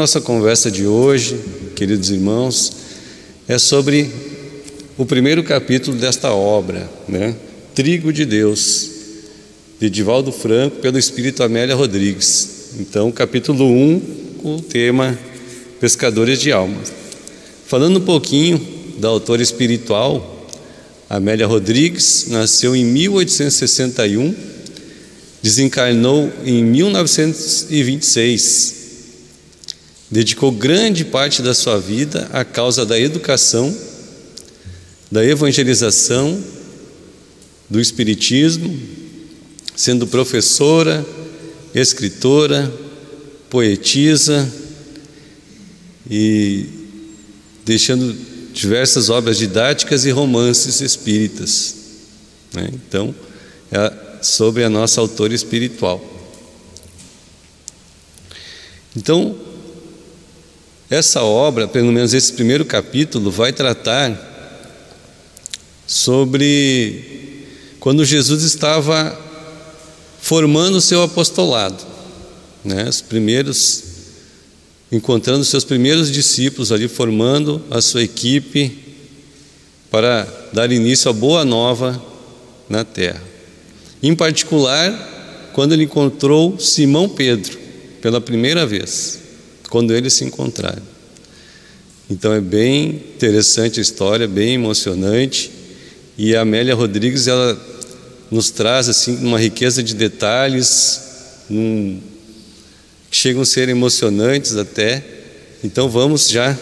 Nossa conversa de hoje, queridos irmãos, é sobre o primeiro capítulo desta obra, né? Trigo de Deus, de Divaldo Franco, pelo Espírito Amélia Rodrigues. Então, capítulo 1, com o tema Pescadores de Almas. Falando um pouquinho da autora espiritual, Amélia Rodrigues, nasceu em 1861, desencarnou em 1926. Dedicou grande parte da sua vida à causa da educação, da evangelização, do espiritismo, sendo professora, escritora, poetisa e deixando diversas obras didáticas e romances espíritas. Né? Então, é sobre a nossa autora espiritual. Então, essa obra, pelo menos esse primeiro capítulo, vai tratar sobre quando Jesus estava formando o seu apostolado, né? Os primeiros encontrando seus primeiros discípulos ali formando a sua equipe para dar início à boa nova na terra. Em particular, quando ele encontrou Simão Pedro pela primeira vez, quando eles se encontraram. Então é bem interessante a história, bem emocionante. E a Amélia Rodrigues ela nos traz assim uma riqueza de detalhes, que chegam a ser emocionantes até. Então vamos já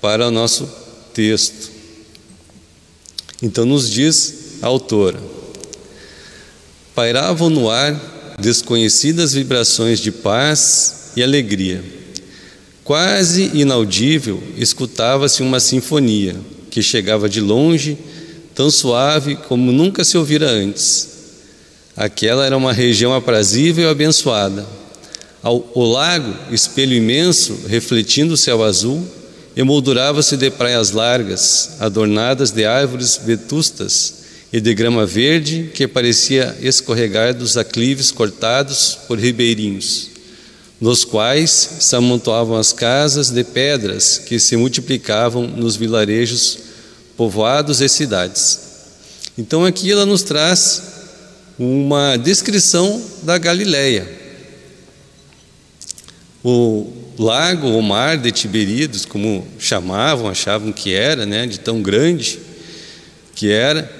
para o nosso texto. Então nos diz a autora: pairavam no ar desconhecidas vibrações de paz e alegria. Quase inaudível, escutava-se uma sinfonia que chegava de longe, tão suave como nunca se ouvira antes. Aquela era uma região aprazível e abençoada o lago, espelho imenso, refletindo o céu azul, emoldurava-se de praias largas, adornadas de árvores vetustas e de grama verde que parecia escorregar dos aclives cortados por ribeirinhos, nos quais se amontoavam as casas de pedras que se multiplicavam nos vilarejos, povoados e cidades. Então aqui ela nos traz uma descrição da Galileia o lago, o mar de Tiberíades, como chamavam, achavam que era, né, de tão grande que era,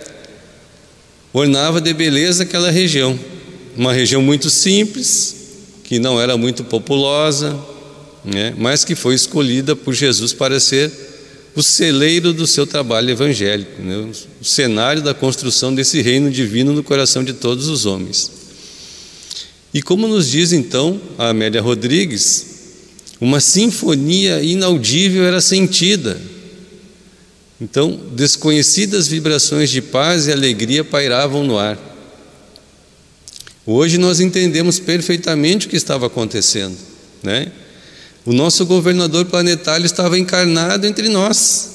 ornava de beleza aquela região. Uma região muito simples, que não era muito populosa, né, mas que foi escolhida por Jesus para ser o celeiro do seu trabalho evangélico, né, o cenário da construção desse reino divino no coração de todos os homens. E como nos diz então a Amélia Rodrigues, uma sinfonia inaudível era sentida. Então, desconhecidas vibrações de paz e alegria pairavam no ar. Hoje nós entendemos perfeitamente o que estava acontecendo, né? O nosso governador planetário estava encarnado entre nós.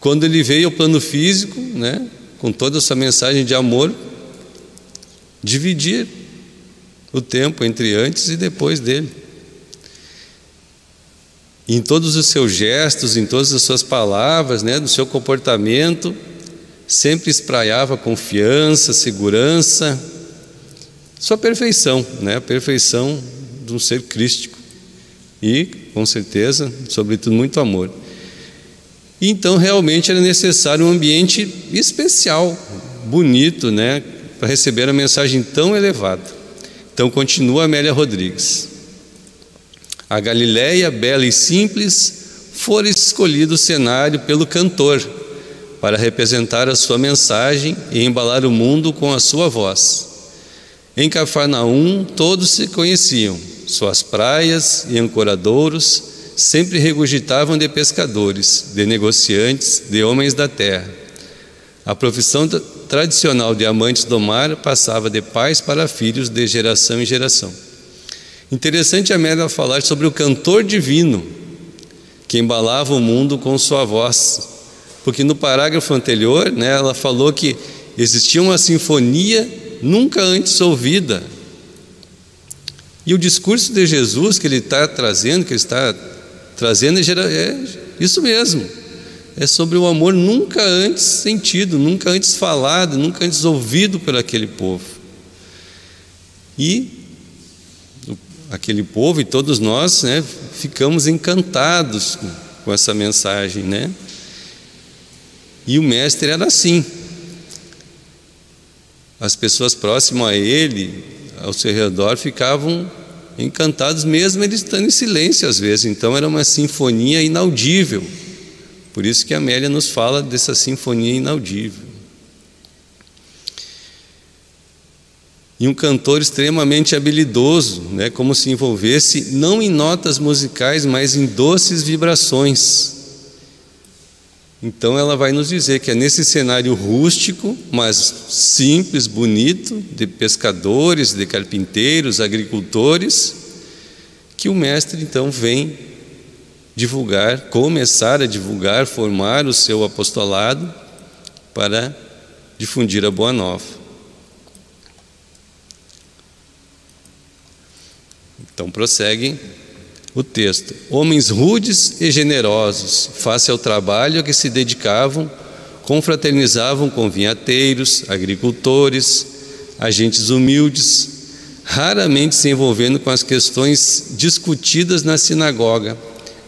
Quando ele veio ao plano físico, né, com toda essa mensagem de amor, dividir o tempo entre antes e depois dele. Em todos os seus gestos, em todas as suas palavras, né, no seu comportamento, sempre espraiava confiança, segurança, sua perfeição, né, a perfeição de um ser crístico e, com certeza, sobretudo, muito amor. Então, realmente era necessário um ambiente especial, bonito, né, para receber a mensagem tão elevada. Então continua Amélia Rodrigues. A Galiléia, bela e simples, fora escolhido o cenário pelo cantor para representar a sua mensagem e embalar o mundo com a sua voz. Em Cafarnaum todos se conheciam, suas praias e ancoradouros sempre regurgitavam de pescadores, de negociantes, de homens da terra. A profissão tradicional de amantes do mar passava de pais para filhos de geração em geração. Interessante a Amélia falar sobre o cantor divino que embalava o mundo com sua voz, porque no parágrafo anterior né, ela falou que existia uma sinfonia nunca antes ouvida. E o discurso de Jesus que ele está trazendo, que ele está trazendo, é isso mesmo. É sobre o amor nunca antes sentido, nunca antes falado, nunca antes ouvido por aquele povo. E aquele povo e todos nós né, ficamos encantados com, essa mensagem, né? E o mestre era assim. As pessoas próximas a ele, ao seu redor, ficavam encantados, mesmo ele estando em silêncio às vezes. Então era uma sinfonia inaudível. Por isso que a Amélia nos fala dessa sinfonia inaudível. E um cantor extremamente habilidoso, né, como se envolvesse não em notas musicais, mas em doces vibrações. Então ela vai nos dizer que é nesse cenário rústico, mas simples, bonito, de pescadores, de carpinteiros, agricultores, que o mestre então vem divulgar, começar a divulgar, formar o seu apostolado para difundir a boa nova. Então prossegue o texto: Homens rudes e generosos, face ao trabalho a que se dedicavam, confraternizavam com vinhateiros, agricultores, agentes humildes, raramente se envolvendo com as questões discutidas na sinagoga,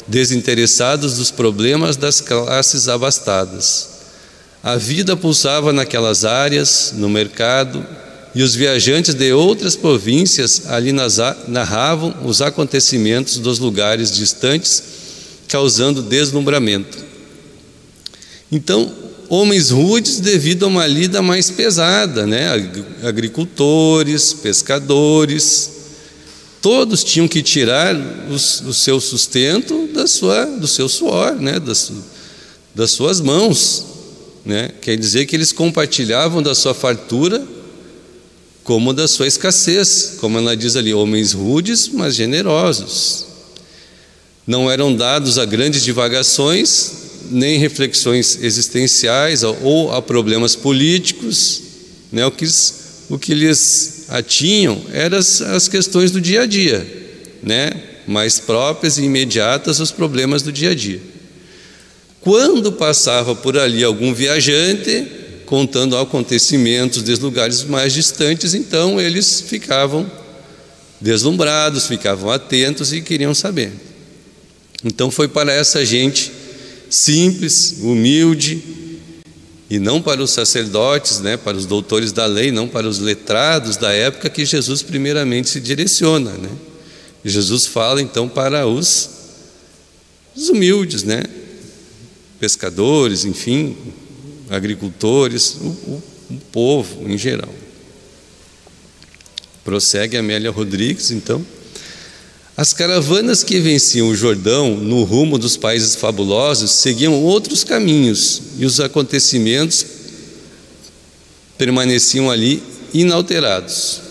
desinteressados dos problemas das classes abastadas. A vida pulsava naquelas áreas, no mercado, e os viajantes de outras províncias ali narravam os acontecimentos dos lugares distantes, causando deslumbramento. Então, homens rudes devido a uma lida mais pesada, né? agricultores, pescadores, todos tinham que tirar os, o seu sustento da sua, do seu suor, né? das, das suas mãos. Né? Quer dizer que eles compartilhavam da sua fartura como da sua escassez, como ela diz ali, homens rudes, mas generosos. Não eram dados a grandes divagações, nem reflexões existenciais ou a problemas políticos, né? o, que, o que lhes atinham eram as, as questões do dia a dia, né? mais próprias e imediatas aos problemas do dia a dia. Quando passava por ali algum viajante, contando acontecimentos de lugares mais distantes, então eles ficavam deslumbrados, ficavam atentos e queriam saber. Então foi para essa gente simples, humilde, e não para os sacerdotes, né, para os doutores da lei, não para os letrados da época que Jesus primeiramente se direciona, né? Jesus fala então para os, os humildes, né? Pescadores, enfim, agricultores, o, o, o povo em geral. Prossegue Amélia Rodrigues, então. As caravanas que venciam o Jordão no rumo dos países fabulosos seguiam outros caminhos e os acontecimentos permaneciam ali inalterados.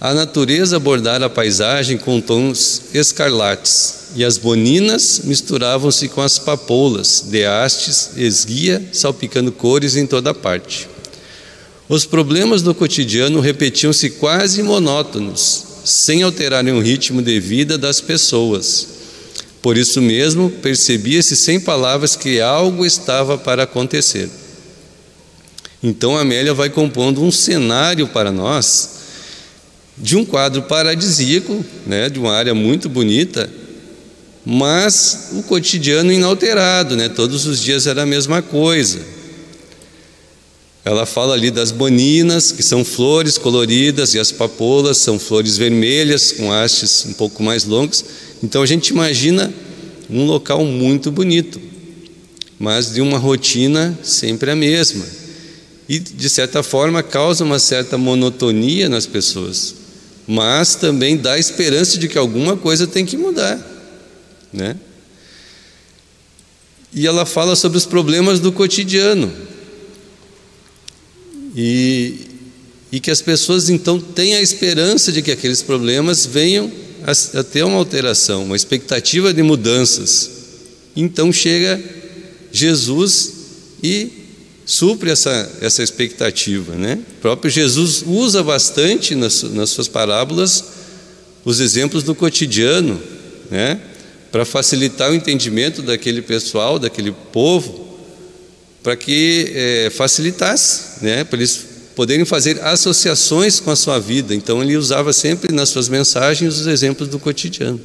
A natureza abordara a paisagem com tons escarlates, e as boninas misturavam-se com as papoulas, de hastes, esguia, salpicando cores em toda parte. Os problemas do cotidiano repetiam-se quase monótonos, sem alterarem o ritmo de vida das pessoas. Por isso mesmo, percebia-se sem palavras que algo estava para acontecer. Então Amélia vai compondo um cenário para nós de um quadro paradisíaco, né, de uma área muito bonita, mas o cotidiano inalterado, né, todos os dias era a mesma coisa. Ela fala ali das boninas, que são flores coloridas, e as papoulas são flores vermelhas, com hastes um pouco mais longos. Então a gente imagina um local muito bonito, mas de uma rotina sempre a mesma. E, de certa forma, causa uma certa monotonia nas pessoas mas também dá esperança de que alguma coisa tem que mudar, né? E ela fala sobre os problemas do cotidiano. E, e que as pessoas então têm a esperança de que aqueles problemas venham a, a ter uma alteração, uma expectativa de mudanças. Então chega Jesus e supre essa, essa expectativa. Né? O próprio Jesus usa bastante nas, nas suas parábolas os exemplos do cotidiano, né? para facilitar o entendimento daquele pessoal, daquele povo, para que é, facilitasse, né? para eles poderem fazer associações com a sua vida. Então ele usava sempre nas suas mensagens os exemplos do cotidiano.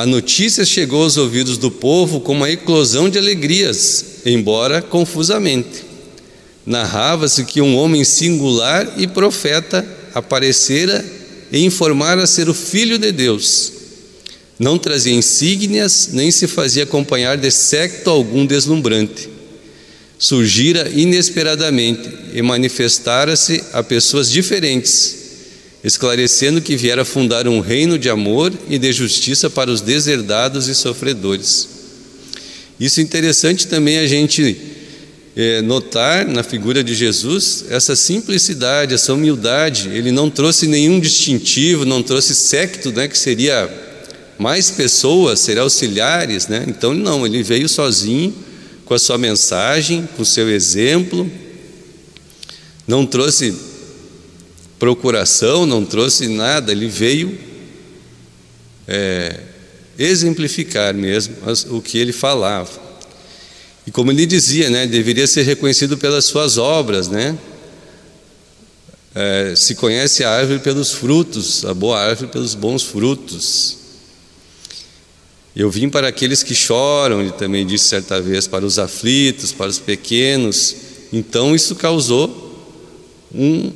A notícia chegou aos ouvidos do povo com uma eclosão de alegrias, embora confusamente. Narrava-se que um homem singular e profeta aparecera e informara ser o Filho de Deus. Não trazia insígnias, nem se fazia acompanhar de secto algum deslumbrante. Surgira inesperadamente e manifestara-se a pessoas diferentes, esclarecendo que viera fundar um reino de amor e de justiça para os deserdados e sofredores. Isso é interessante também a gente é, notar na figura de Jesus essa simplicidade, essa humildade. Ele não trouxe nenhum distintivo, não trouxe secto, né, que seria mais pessoas, seria auxiliares, né? Então não, ele veio sozinho com a sua mensagem, com o seu exemplo. Não trouxe procuração, não trouxe nada, ele veio é, exemplificar mesmo o que ele falava. E como ele dizia, né, deveria ser reconhecido pelas suas obras, né? É, se conhece a árvore pelos frutos, a boa árvore pelos bons frutos. Eu vim para aqueles que choram, ele também disse certa vez, para os aflitos, para os pequenos. Então isso causou um,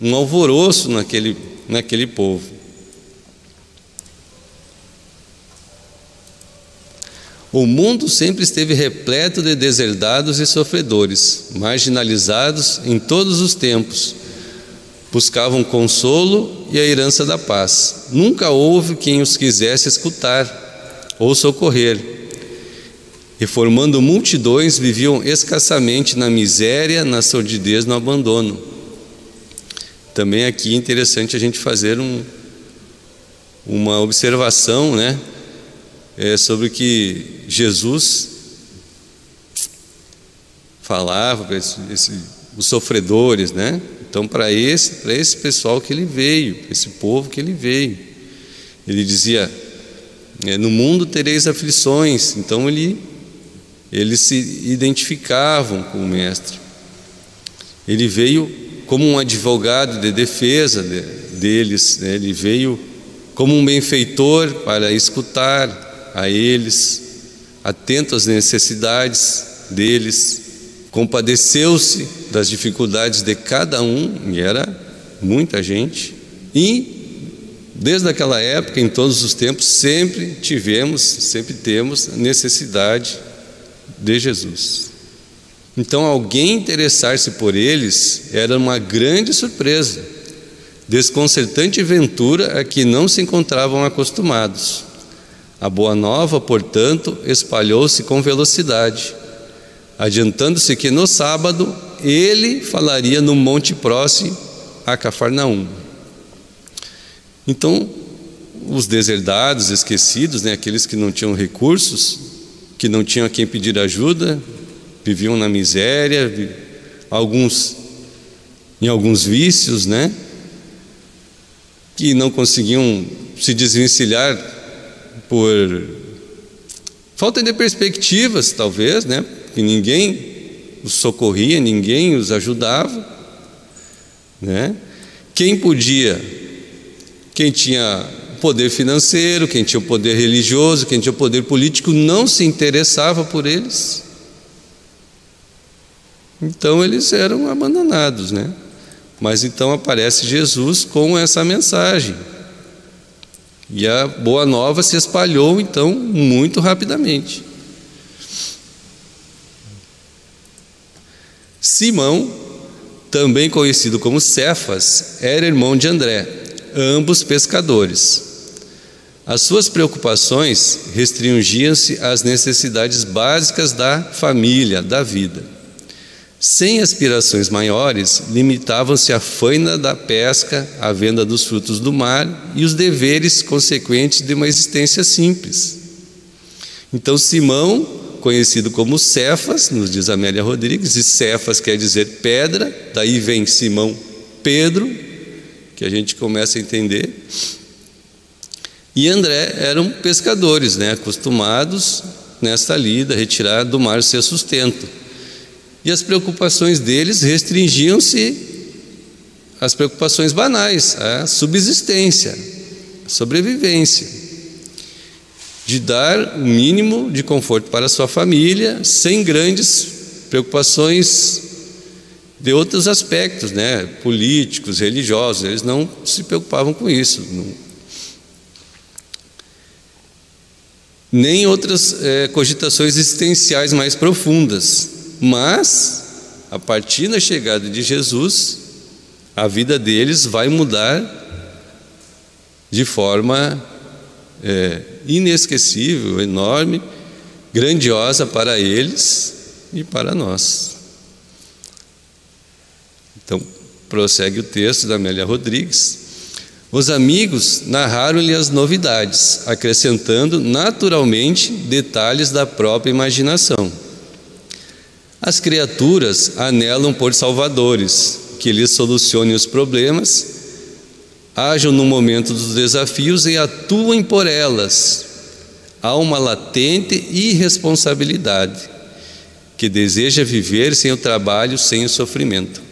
um alvoroço naquele, naquele povo. O mundo sempre esteve repleto de deserdados e sofredores, marginalizados em todos os tempos. Buscavam consolo e a herança da paz. Nunca houve quem os quisesse escutar ou socorrer. E formando multidões, viviam escassamente na miséria, na sordidez, no abandono. Também aqui é interessante a gente fazer um, uma observação, né? é, sobre o que Jesus falava para os sofredores, né? Então, para esse, esse pessoal que ele veio, esse povo que ele veio, ele dizia: é, no mundo tereis aflições. Então, ele, eles se identificavam com o Mestre. Ele veio como um advogado de defesa de, deles, né? ele veio como um benfeitor para escutar, a eles, atento às necessidades deles, compadeceu-se das dificuldades de cada um, e era muita gente, e desde aquela época, em todos os tempos, sempre tivemos, sempre temos necessidade de Jesus. Então, alguém interessar-se por eles era uma grande surpresa, desconcertante ventura a que não se encontravam acostumados. A boa nova, portanto, espalhou-se com velocidade, adiantando-se que no sábado ele falaria no monte próximo a Cafarnaum. Então, os deserdados, esquecidos, né, aqueles que não tinham recursos, que não tinham a quem pedir ajuda, viviam na miséria, alguns em alguns vícios, né, que não conseguiam se desvencilhar por falta de perspectivas, talvez, né? Que ninguém os socorria, ninguém os ajudava, né? Quem podia, quem tinha poder financeiro, quem tinha o poder religioso, quem tinha o poder político, não se interessava por eles. Então eles eram abandonados, né? Mas então aparece Jesus com essa mensagem. E a boa nova se espalhou então muito rapidamente. Simão, também conhecido como Cefas, era irmão de André, ambos pescadores. As suas preocupações restringiam-se às necessidades básicas da família, da vida. Sem aspirações maiores, limitavam-se à faina da pesca, à venda dos frutos do mar e os deveres consequentes de uma existência simples. Então, Simão, conhecido como Cefas, nos diz Amélia Rodrigues, e Cefas quer dizer pedra, daí vem Simão Pedro, que a gente começa a entender. E André eram pescadores, né, acostumados nesta lida, retirar do mar seu sustento. E as preocupações deles restringiam-se às preocupações banais, à subsistência, à sobrevivência, de dar o mínimo de conforto para a sua família, sem grandes preocupações de outros aspectos, né, políticos, religiosos, eles não se preocupavam com isso. Nem outras é, cogitações existenciais mais profundas. Mas, a partir da chegada de Jesus, a vida deles vai mudar de forma é, inesquecível, enorme, grandiosa para eles e para nós. Então, prossegue o texto da Amélia Rodrigues. Os amigos narraram-lhe as novidades, acrescentando naturalmente detalhes da própria imaginação. As criaturas anelam por salvadores, que lhes solucionem os problemas, ajam no momento dos desafios e atuem por elas. Há uma latente irresponsabilidade que deseja viver sem o trabalho, sem o sofrimento.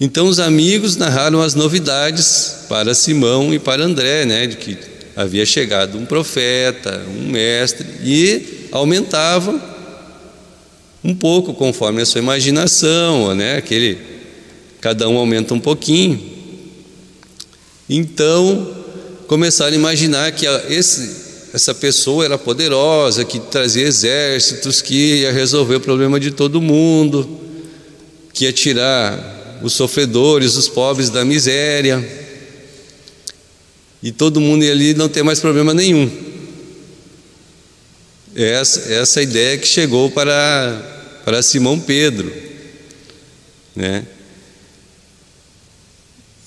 Então os amigos narraram as novidades para Simão e para André, né, de que havia chegado um profeta, um mestre, e aumentavam um pouco conforme a sua imaginação, né? Aquele cada um aumenta um pouquinho. Então, começaram a imaginar que esse, essa pessoa era poderosa, que trazia exércitos, que ia resolver o problema de todo mundo, que ia tirar os sofredores, os pobres da miséria. E todo mundo ia ali não ter mais problema nenhum. Essa, essa ideia que chegou para para Simão Pedro. Né?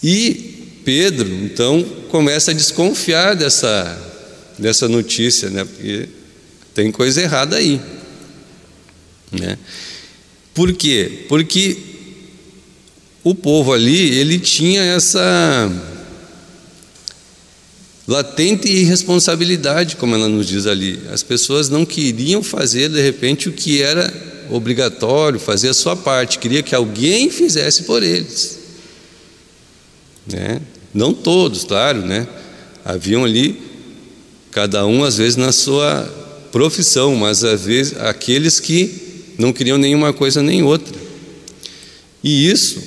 E Pedro, então, começa a desconfiar dessa, dessa notícia, né? porque tem coisa errada aí. Né? Por quê? Porque o povo ali, ele tinha essa latente irresponsabilidade, como ela nos diz ali. As pessoas não queriam fazer, de repente, o que era obrigatório fazer a sua parte, queria que alguém fizesse por eles. Né? Não todos, claro, né? Haviam ali, cada um às vezes na sua profissão, mas às vezes aqueles que não queriam nenhuma coisa nem outra. E isso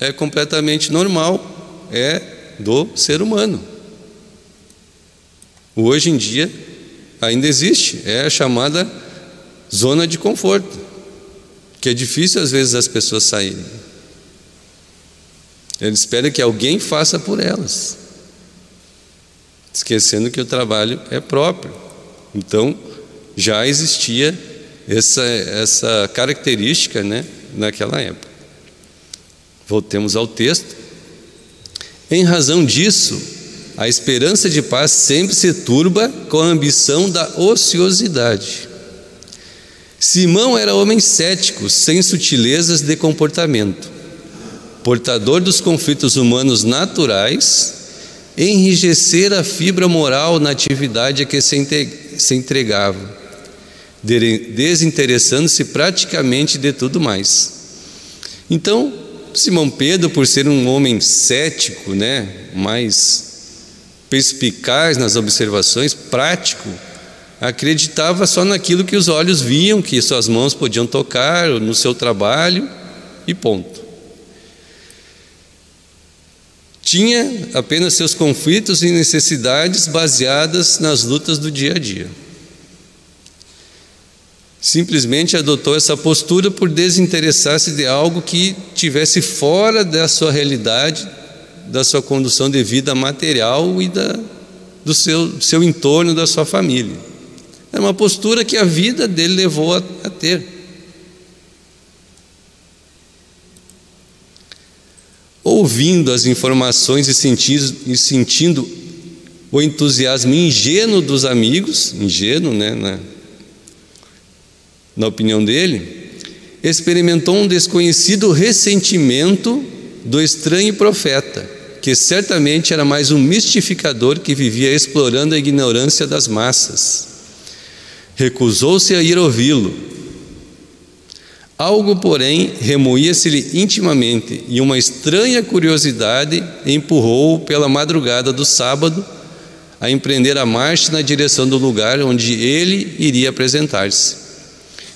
é completamente normal, é do ser humano. Hoje em dia ainda existe, é a chamada zona de conforto, que é difícil às vezes as pessoas saírem. Eles esperam que alguém faça por elas, esquecendo que o trabalho é próprio. Então, já existia essa, essa característica né, naquela época. Voltemos ao texto. Em razão disso, a esperança de paz sempre se turba com a ambição da ociosidade. Simão era homem cético, sem sutilezas de comportamento, portador dos conflitos humanos naturais, enrijecer a fibra moral na atividade a que se entregava, desinteressando-se praticamente de tudo mais. Então, Simão Pedro, por ser um homem cético, né, mais perspicaz nas observações, prático, acreditava só naquilo que os olhos viam, que suas mãos podiam tocar no seu trabalho e ponto. Tinha apenas seus conflitos e necessidades baseadas nas lutas do dia a dia. Simplesmente adotou essa postura por desinteressar-se de algo que tivesse fora da sua realidade, da sua condução de vida material e da, do seu, seu entorno, da sua família. É uma postura que a vida dele levou a, a ter. Ouvindo as informações e sentindo, e sentindo o entusiasmo ingênuo dos amigos, ingênuo, né, na, na opinião dele, experimentou um desconhecido ressentimento do estranho profeta, que certamente era mais um mistificador que vivia explorando a ignorância das massas. Recusou-se a ir ouvi-lo. Algo, porém, remoía-se-lhe intimamente, e uma estranha curiosidade empurrou-o pela madrugada do sábado a empreender a marcha na direção do lugar onde ele iria apresentar-se.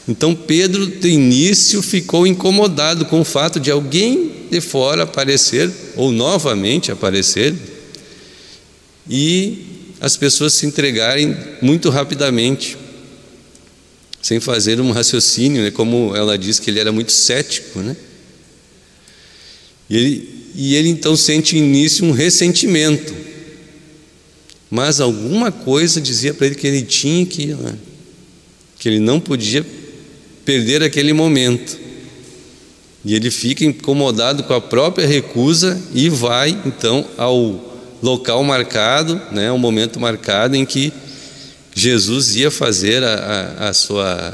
Então Pedro, de início, ficou incomodado com o fato de alguém de fora aparecer, ou novamente aparecer, e as pessoas se entregarem muito rapidamente, sem fazer um raciocínio, né? como ela diz que ele era muito cético. Né? E, ele, e ele então sente início um ressentimento mas alguma coisa dizia para ele que ele tinha que ir lá, que ele não podia perder aquele momento. E ele fica incomodado com a própria recusa e vai então ao local marcado, né, o momento marcado em que Jesus ia fazer a, a, a sua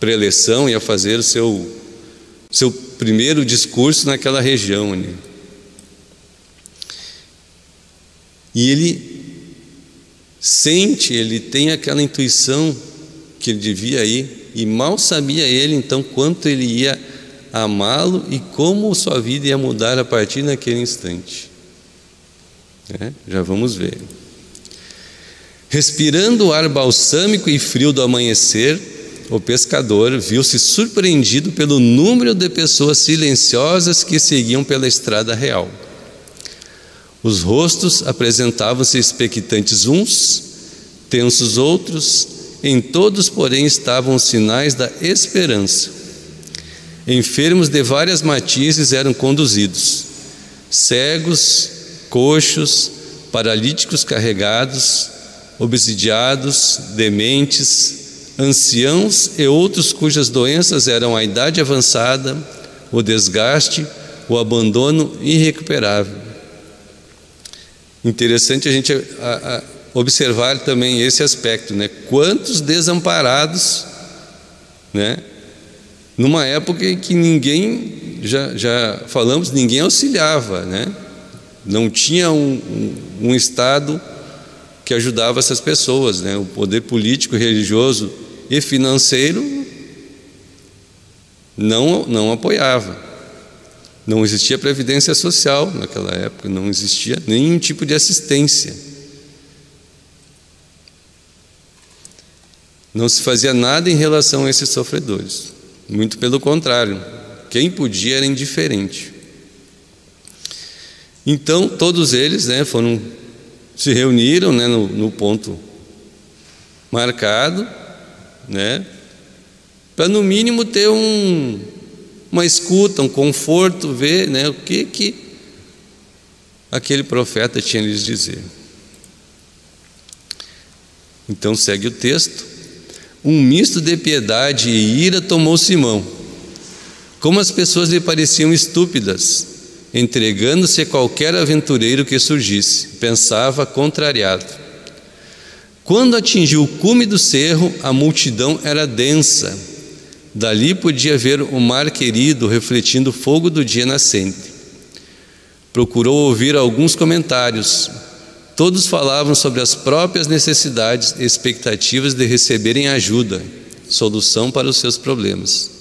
preleção, ia fazer o seu, seu primeiro discurso naquela região. Né. E ele sente, ele tem aquela intuição que ele devia ir, e mal sabia ele então quanto ele ia amá-lo e como sua vida ia mudar a partir daquele instante. É, já vamos ver. Respirando o ar balsâmico e frio do amanhecer, o pescador viu-se surpreendido pelo número de pessoas silenciosas que seguiam pela estrada real. Os rostos apresentavam-se expectantes uns, tensos outros, em todos, porém, estavam os sinais da esperança. Enfermos de várias matizes eram conduzidos, cegos, coxos, paralíticos carregados, obsidiados, dementes, anciãos e outros cujas doenças eram a idade avançada, o desgaste, o abandono irrecuperável. Interessante a gente observar também esse aspecto, né? Quantos desamparados, né? Numa época em que ninguém, já, já falamos, ninguém auxiliava, né? Não tinha um, um, um Estado que ajudava essas pessoas, né? O poder político, religioso e financeiro não, não apoiava. Não existia previdência social naquela época, não existia nenhum tipo de assistência. Não se fazia nada em relação a esses sofredores. Muito pelo contrário, quem podia era indiferente. Então, todos eles né, foram, se reuniram né, no, no ponto marcado, né, para no mínimo ter um, uma escuta, um conforto, ver né, o que, que aquele profeta tinha a lhes dizer. Então segue o texto. Um misto de piedade e ira tomou Simão. Como as pessoas lhe pareciam estúpidas, entregando-se a qualquer aventureiro que surgisse, pensava contrariado. Quando atingiu o cume do cerro, a multidão era densa Dali podia ver o mar querido refletindo o fogo do dia nascente. Procurou ouvir alguns comentários. Todos falavam sobre as próprias necessidades e expectativas de receberem ajuda, solução para os seus problemas.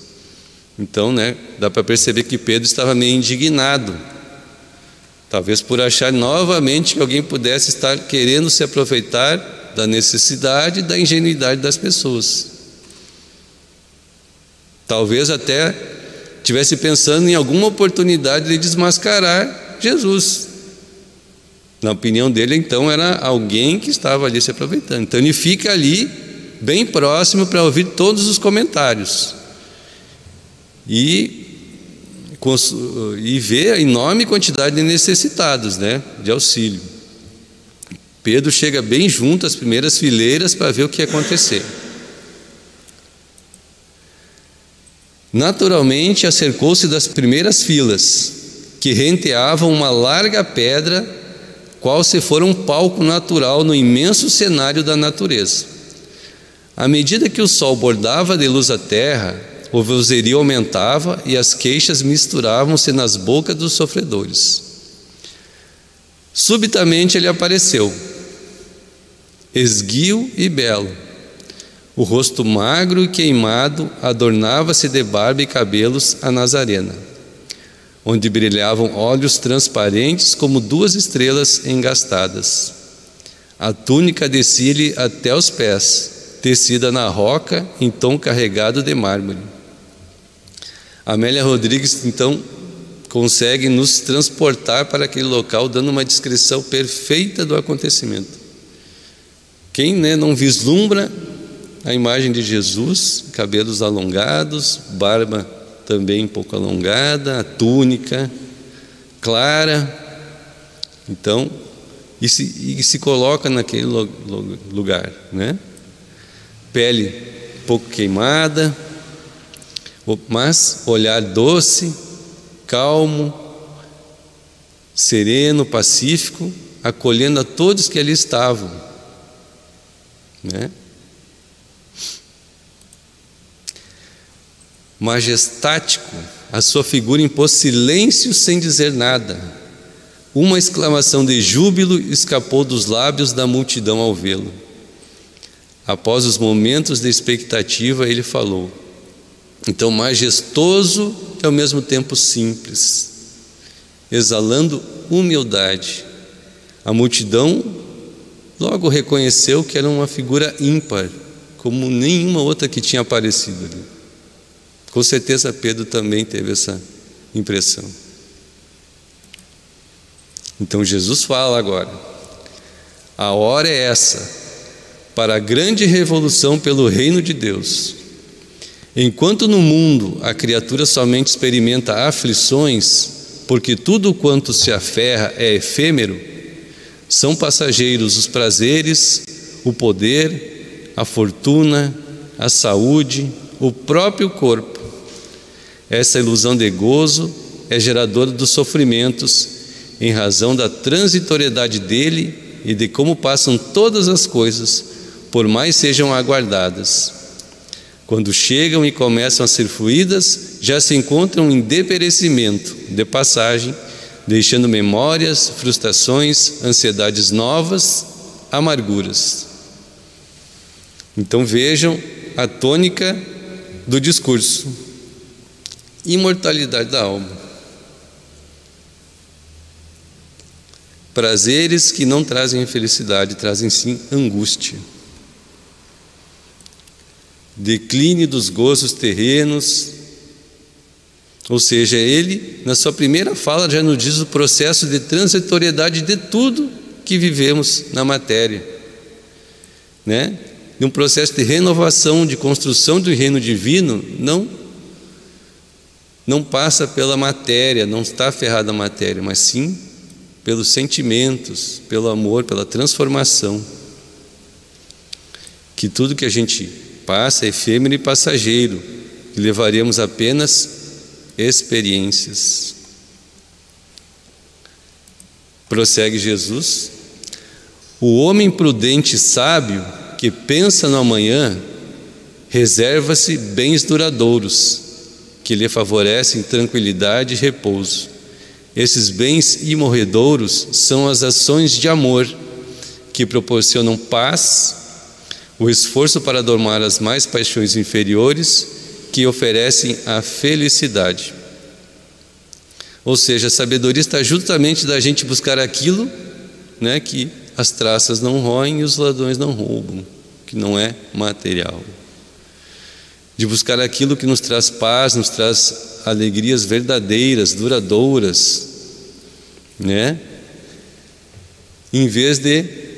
Então, né, dá para perceber que Pedro estava meio indignado, talvez por achar novamente que alguém pudesse estar querendo se aproveitar da necessidade e da ingenuidade das pessoas. Talvez até tivesse pensando em alguma oportunidade de desmascarar Jesus. Na opinião dele, então, era alguém que estava ali se aproveitando. Então, ele fica ali, bem próximo, para ouvir todos os comentários. E, e a enorme quantidade de necessitados né, de auxílio. Pedro chega bem junto às primeiras fileiras para ver o que ia acontecer. Naturalmente, acercou-se das primeiras filas, que renteavam uma larga pedra, qual se for um palco natural no imenso cenário da natureza. À medida que o sol bordava de luz a terra, o vozerio aumentava e as queixas misturavam-se nas bocas dos sofredores. Subitamente ele apareceu, esguio e belo. O rosto magro e queimado adornava-se de barba e cabelos a Nazarena, onde brilhavam olhos transparentes como duas estrelas engastadas. A túnica descia-lhe até os pés, tecida na roca em tom carregado de mármore. Amélia Rodrigues, então, consegue nos transportar para aquele local, dando uma descrição perfeita do acontecimento. Quem né, não vislumbra a imagem de Jesus, cabelos alongados, barba também um pouco alongada, a túnica clara. Então, e se, e se coloca naquele lugar, né? Pele pouco queimada, mas olhar doce, calmo, sereno, pacífico, acolhendo a todos que ali estavam. Né? Majestático, a sua figura impôs silêncio sem dizer nada. Uma exclamação de júbilo escapou dos lábios da multidão ao vê-lo. Após os momentos de expectativa, ele falou: então, majestoso e ao mesmo tempo simples, exalando humildade. A multidão logo reconheceu que era uma figura ímpar, como nenhuma outra que tinha aparecido ali. Com certeza Pedro também teve essa impressão. Então Jesus fala agora: a hora é essa, para a grande revolução pelo reino de Deus Enquanto no mundo a criatura somente experimenta aflições, porque tudo quanto se aferra é efêmero, são passageiros os prazeres, o poder, a fortuna, a saúde, o próprio corpo. Essa ilusão de gozo é geradora dos sofrimentos em razão da transitoriedade dele e de como passam todas as coisas, por mais sejam aguardadas. Quando chegam e começam a ser fluídas, já se encontram em deperecimento, de passagem, deixando memórias, frustrações, ansiedades novas, amarguras. Então vejam a tônica do discurso: imortalidade da alma. Prazeres que não trazem felicidade, trazem sim angústia declínio dos gozos terrenos. Ou seja, ele, na sua primeira fala, já nos diz o processo de transitoriedade de tudo que vivemos na matéria, né? De um processo de renovação, de construção do reino divino, não não passa pela matéria, não está ferrada a matéria, mas sim pelos sentimentos, pelo amor, pela transformação. Que tudo que a gente passa, efêmero e passageiro, e levaremos apenas experiências. Prossegue Jesus. O homem prudente e sábio que pensa no amanhã reserva-se bens duradouros que lhe favorecem tranquilidade e repouso. Esses bens imorredouros são as ações de amor que proporcionam paz o esforço para domar as mais paixões inferiores que oferecem a felicidade. Ou seja, a sabedoria está justamente da gente buscar aquilo né, que as traças não roem e os ladrões não roubam, que não é material. De buscar aquilo que nos traz paz, nos traz alegrias verdadeiras, duradouras, né? Em vez de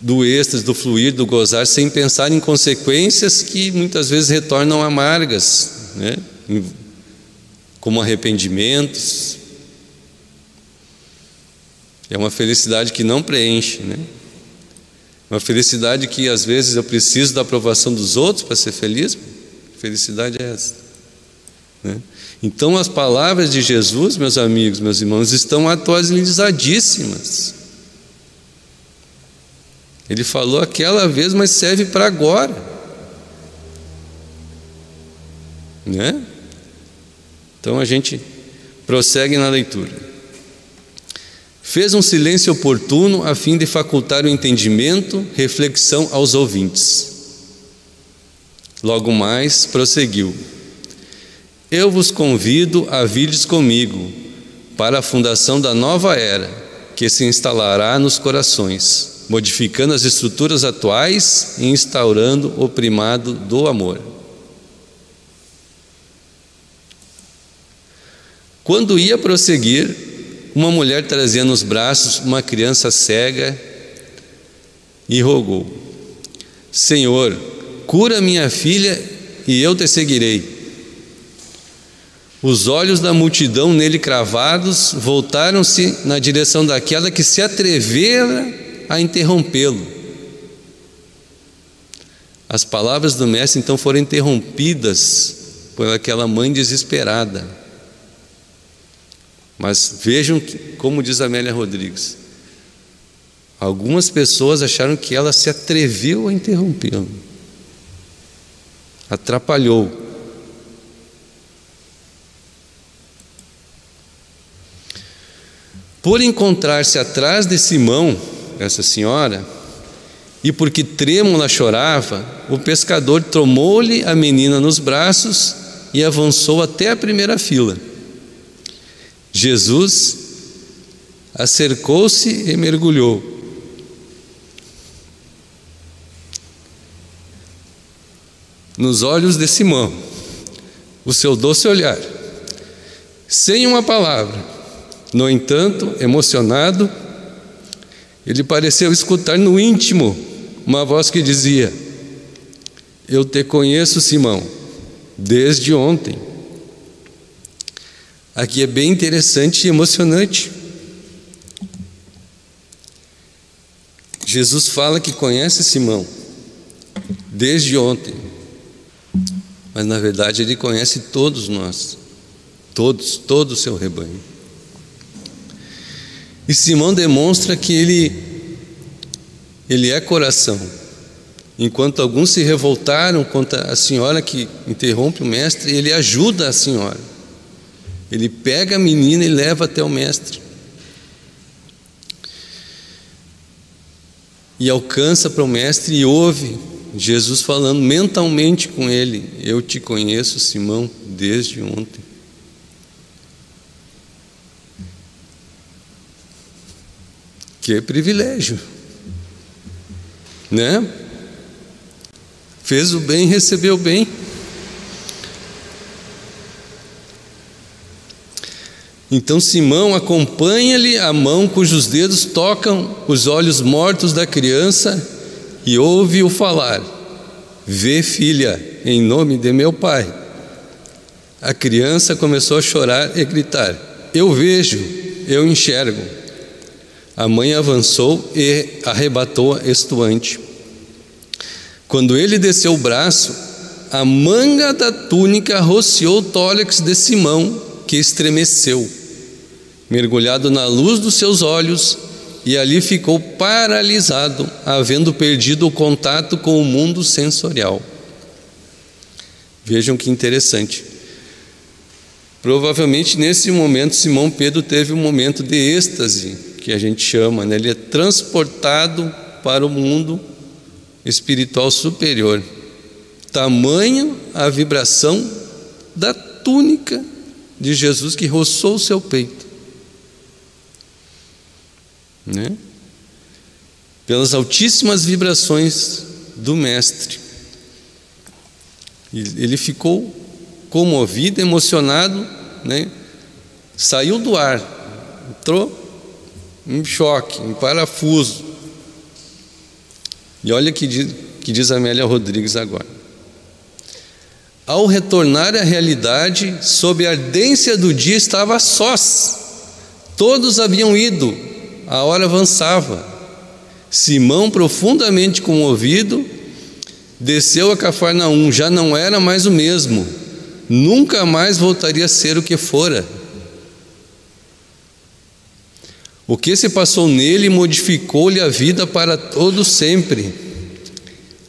do êxtase, do fluir, do gozar, sem pensar em consequências que muitas vezes retornam amargas, né? como arrependimentos. É uma felicidade que não preenche, né? Uma felicidade que às vezes eu preciso da aprovação dos outros para ser feliz. Felicidade é essa. Né? Então as palavras de Jesus, meus amigos, meus irmãos, estão atualizadíssimas. Ele falou aquela vez, mas serve para agora. Né? Então a gente prossegue na leitura. Fez um silêncio oportuno a fim de facultar o entendimento, reflexão aos ouvintes. Logo mais prosseguiu: Eu vos convido a virdes comigo para a fundação da nova era que se instalará nos corações, modificando as estruturas atuais e instaurando o primado do amor. Quando ia prosseguir, uma mulher trazia nos braços uma criança cega e rogou: Senhor, cura minha filha e eu te seguirei. Os olhos da multidão nele cravados voltaram-se na direção daquela que se atrevera a interrompê-lo. As palavras do mestre então foram interrompidas por aquela mãe desesperada. Mas vejam que, como diz Amélia Rodrigues, algumas pessoas acharam que ela se atreveu a interrompê-lo, atrapalhou. Por encontrar-se atrás de Simão, essa senhora, e porque trêmula chorava, o pescador tomou-lhe a menina nos braços e avançou até a primeira fila. Jesus acercou-se e mergulhou. Nos olhos de Simão, o seu doce olhar, sem uma palavra. No entanto, emocionado, ele pareceu escutar no íntimo uma voz que dizia: Eu te conheço, Simão, desde ontem. Aqui é bem interessante e emocionante. Jesus fala que conhece Simão desde ontem, mas na verdade ele conhece todos nós, todos, todo o seu rebanho. E Simão demonstra que ele ele é coração. Enquanto alguns se revoltaram contra a senhora que interrompe o mestre, ele ajuda a senhora. Ele pega a menina e leva até o mestre. E alcança para o mestre e ouve Jesus falando mentalmente com ele: Eu te conheço, Simão, desde ontem. Que privilégio, né? Fez o bem, recebeu o bem. Então Simão acompanha-lhe a mão cujos dedos tocam os olhos mortos da criança e ouve-o falar: Vê, filha, em nome de meu pai. A criança começou a chorar e gritar: Eu vejo, eu enxergo. A mãe avançou e arrebatou estuante. Quando ele desceu o braço, a manga da túnica rociou o tólex de Simão, que estremeceu, mergulhado na luz dos seus olhos, e ali ficou paralisado, havendo perdido o contato com o mundo sensorial. Vejam que interessante. Provavelmente nesse momento Simão Pedro teve um momento de êxtase, que a gente chama, né? ele é transportado para o mundo espiritual superior. Tamanho a vibração da túnica de Jesus que roçou o seu peito. Né? Pelas altíssimas vibrações do Mestre. Ele ficou comovido, emocionado, né? saiu do ar, entrou em choque, em parafuso. E olha que diz, que diz Amélia Rodrigues agora. Ao retornar à realidade, sob a ardência do dia, estava sós. Todos haviam ido, a hora avançava. Simão, profundamente comovido, desceu a Cafarnaum, já não era mais o mesmo, nunca mais voltaria a ser o que fora. O que se passou nele modificou-lhe a vida para todo sempre,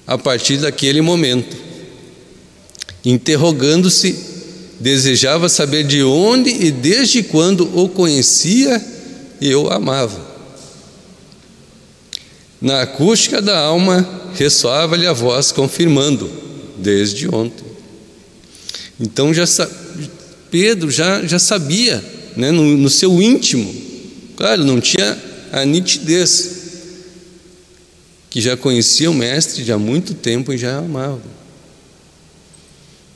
a partir daquele momento interrogando-se desejava saber de onde e desde quando o conhecia e o amava. Na acústica da alma ressoava-lhe a voz confirmando, desde ontem. Então já Pedro já, já sabia, né, no, no seu íntimo, claro, não tinha a nitidez, que já conhecia o Mestre já há muito tempo e já amava.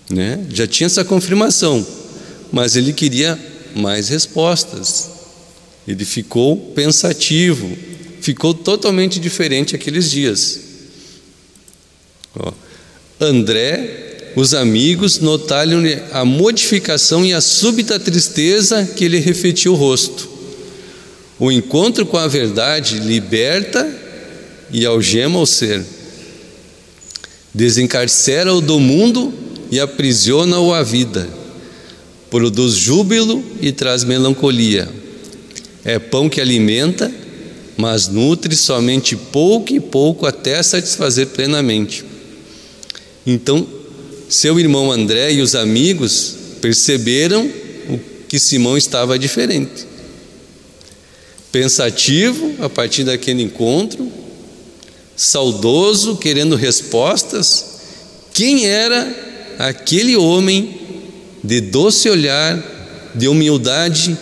Né? Já tinha essa confirmação, mas ele queria mais respostas. Ele ficou pensativo, ficou totalmente diferente aqueles dias. Ó, André, os amigos notaram a modificação e a súbita tristeza que ele refletiu o rosto. O encontro com a verdade liberta e algema o ser, desencarcera-o do mundo e aprisiona-o à vida, produz júbilo e traz melancolia. É pão que alimenta, mas nutre somente pouco e pouco até satisfazer plenamente. Então, seu irmão André e os amigos perceberam que Simão estava diferente. Pensativo a partir daquele encontro, saudoso, querendo respostas. Quem era aquele homem de doce olhar, de humildade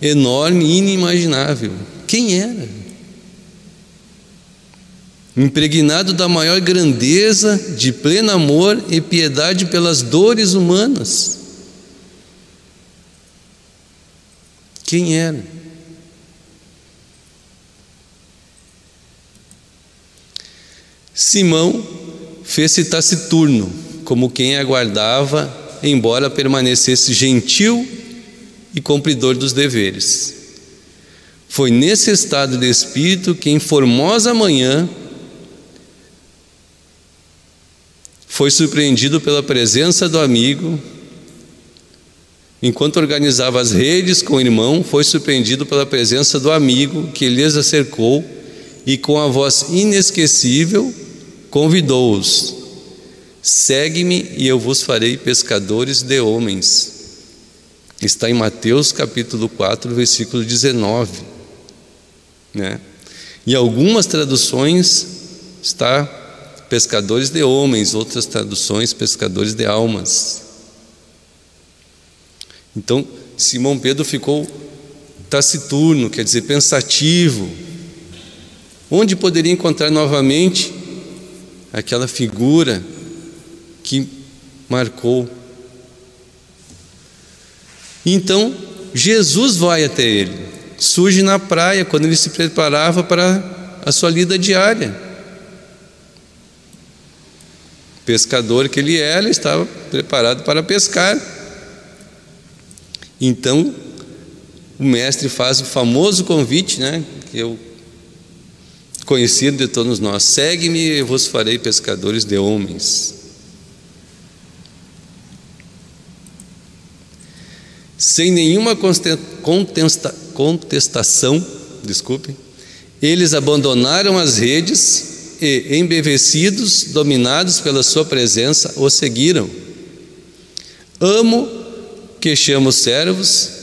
enorme inimaginável? Quem era? Impregnado da maior grandeza, de pleno amor e piedade pelas dores humanas. Quem era? Simão fez-se taciturno, como quem aguardava, embora permanecesse gentil e cumpridor dos deveres. Foi nesse estado de espírito que, em formosa manhã, foi surpreendido pela presença do amigo. Enquanto organizava as redes com o irmão, foi surpreendido pela presença do amigo que lhes acercou e, com a voz inesquecível, convidou-os: Segue-me e eu vos farei pescadores de homens. Está em Mateus capítulo 4, versículo 19. Né? Em algumas traduções está pescadores de homens, outras traduções pescadores de almas. Então, Simão Pedro ficou taciturno, quer dizer, pensativo. Onde poderia encontrar novamente aquela figura que marcou. Então, Jesus vai até ele, surge na praia quando ele se preparava para a sua lida diária. Pescador que ele era, estava preparado para pescar. Então, o mestre faz o famoso convite, né, que eu conhecido de todos nós: segue-me e vos farei pescadores de homens. Sem nenhuma contesta, contestação, desculpe, eles abandonaram as redes e, embevecidos, dominados pela sua presença, o seguiram. Amo que chamo servos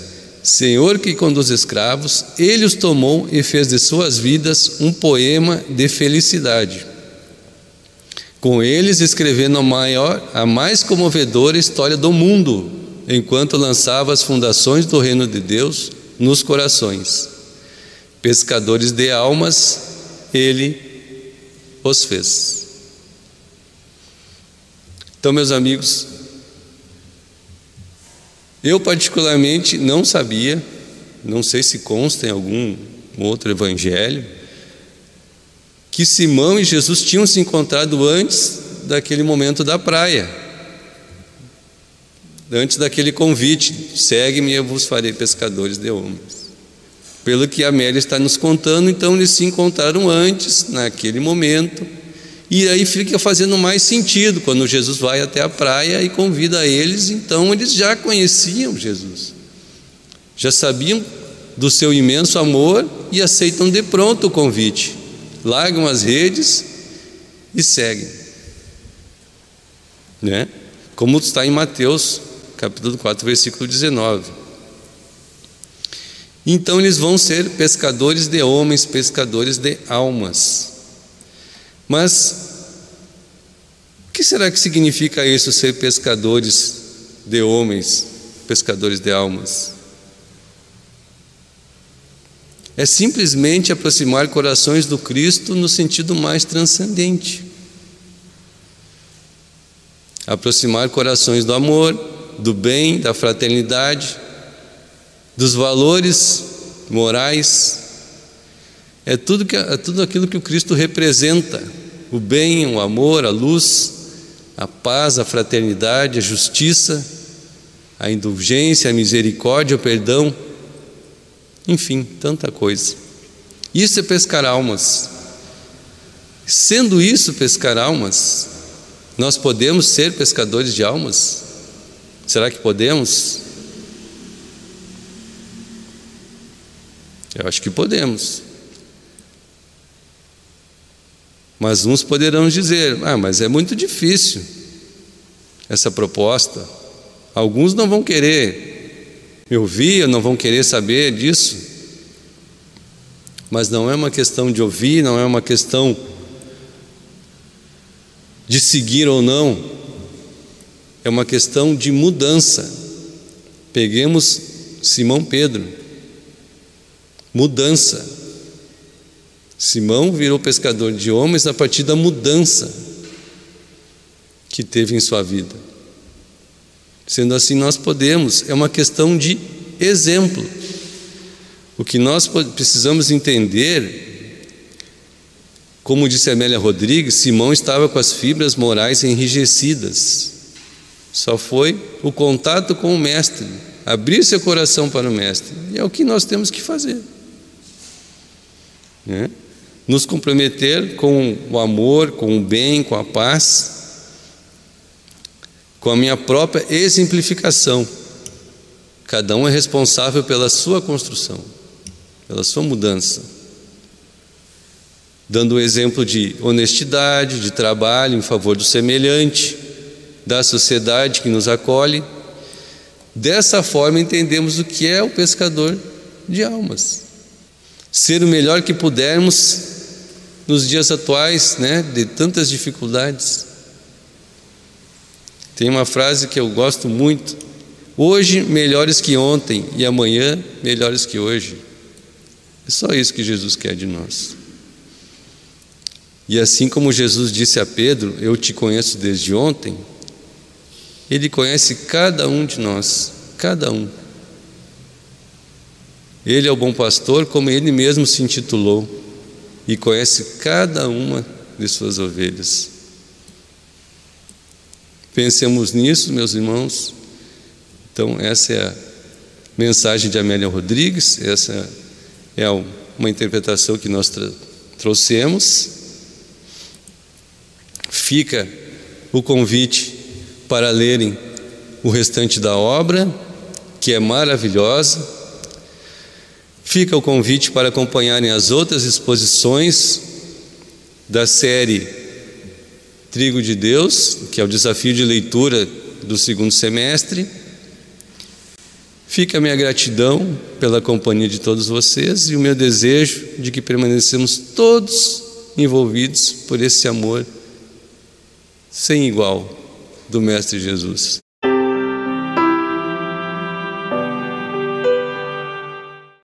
Senhor que conduz escravos, ele os tomou e fez de suas vidas um poema de felicidade. Com eles escrevendo a maior, a mais comovedora história do mundo, enquanto lançava as fundações do reino de Deus nos corações. Pescadores de almas, ele os fez. Então, meus amigos, eu, particularmente, não sabia, não sei se consta em algum outro evangelho, que Simão e Jesus tinham se encontrado antes daquele momento da praia, antes daquele convite: segue-me e eu vos farei pescadores de homens. Pelo que a Amélia está nos contando, então eles se encontraram antes, naquele momento, e aí fica fazendo mais sentido quando Jesus vai até a praia e convida eles, então eles já conheciam Jesus, já sabiam do seu imenso amor e aceitam de pronto o convite, largam as redes e seguem, né? Como está em Mateus capítulo 4, versículo 19. Então eles vão ser pescadores de homens, pescadores de almas. Mas o que será que significa isso, ser pescadores de homens, pescadores de almas? É simplesmente aproximar corações do Cristo no sentido mais transcendente. Aproximar corações do amor, do bem, da fraternidade, dos valores morais. É tudo, que, é tudo aquilo que o Cristo representa: o bem, o amor, a luz, a paz, a fraternidade, a justiça, a indulgência, a misericórdia, o perdão. Enfim, tanta coisa. Isso é pescar almas. Sendo isso pescar almas, nós podemos ser pescadores de almas? Será que podemos? Eu acho que podemos. Mas uns poderão dizer: ah, mas é muito difícil essa proposta. Alguns não vão querer me ouvir, não vão querer saber disso. Mas não é uma questão de ouvir, não é uma questão de seguir ou não, é uma questão de mudança. Peguemos Simão Pedro. Mudança. Simão virou pescador de homens a partir da mudança que teve em sua vida. Sendo assim, nós podemos, é uma questão de exemplo. O que nós precisamos entender como disse Amélia Rodrigues, Simão estava com as fibras morais enrijecidas. Só foi o contato com o Mestre, abrir seu coração para o Mestre. E é o que nós temos que fazer. Né? Nos comprometer com o amor, com o bem, com a paz, com a minha própria exemplificação. Cada um é responsável pela sua construção, pela sua mudança dando um exemplo de honestidade, de trabalho em favor do semelhante, da sociedade que nos acolhe. Dessa forma entendemos o que é o pescador de almas. Ser o melhor que pudermos nos dias atuais, né, de tantas dificuldades. Tem uma frase que eu gosto muito: hoje melhores que ontem e amanhã melhores que hoje. É só isso que Jesus quer de nós. E assim como Jesus disse a Pedro: Eu te conheço desde ontem, Ele conhece cada um de nós, cada um. Ele é o bom pastor, como ele mesmo se intitulou, e conhece cada uma de suas ovelhas. Pensemos nisso, meus irmãos. Então, essa é a mensagem de Amélia Rodrigues, essa é uma interpretação que nós trouxemos fica o convite para lerem o restante da obra, que é maravilhosa. Fica o convite para acompanharem as outras exposições da série Trigo de Deus, que é o desafio de leitura do segundo semestre. Fica a minha gratidão pela companhia de todos vocês e o meu desejo de que permanecemos todos envolvidos por esse amor sem igual do Mestre Jesus.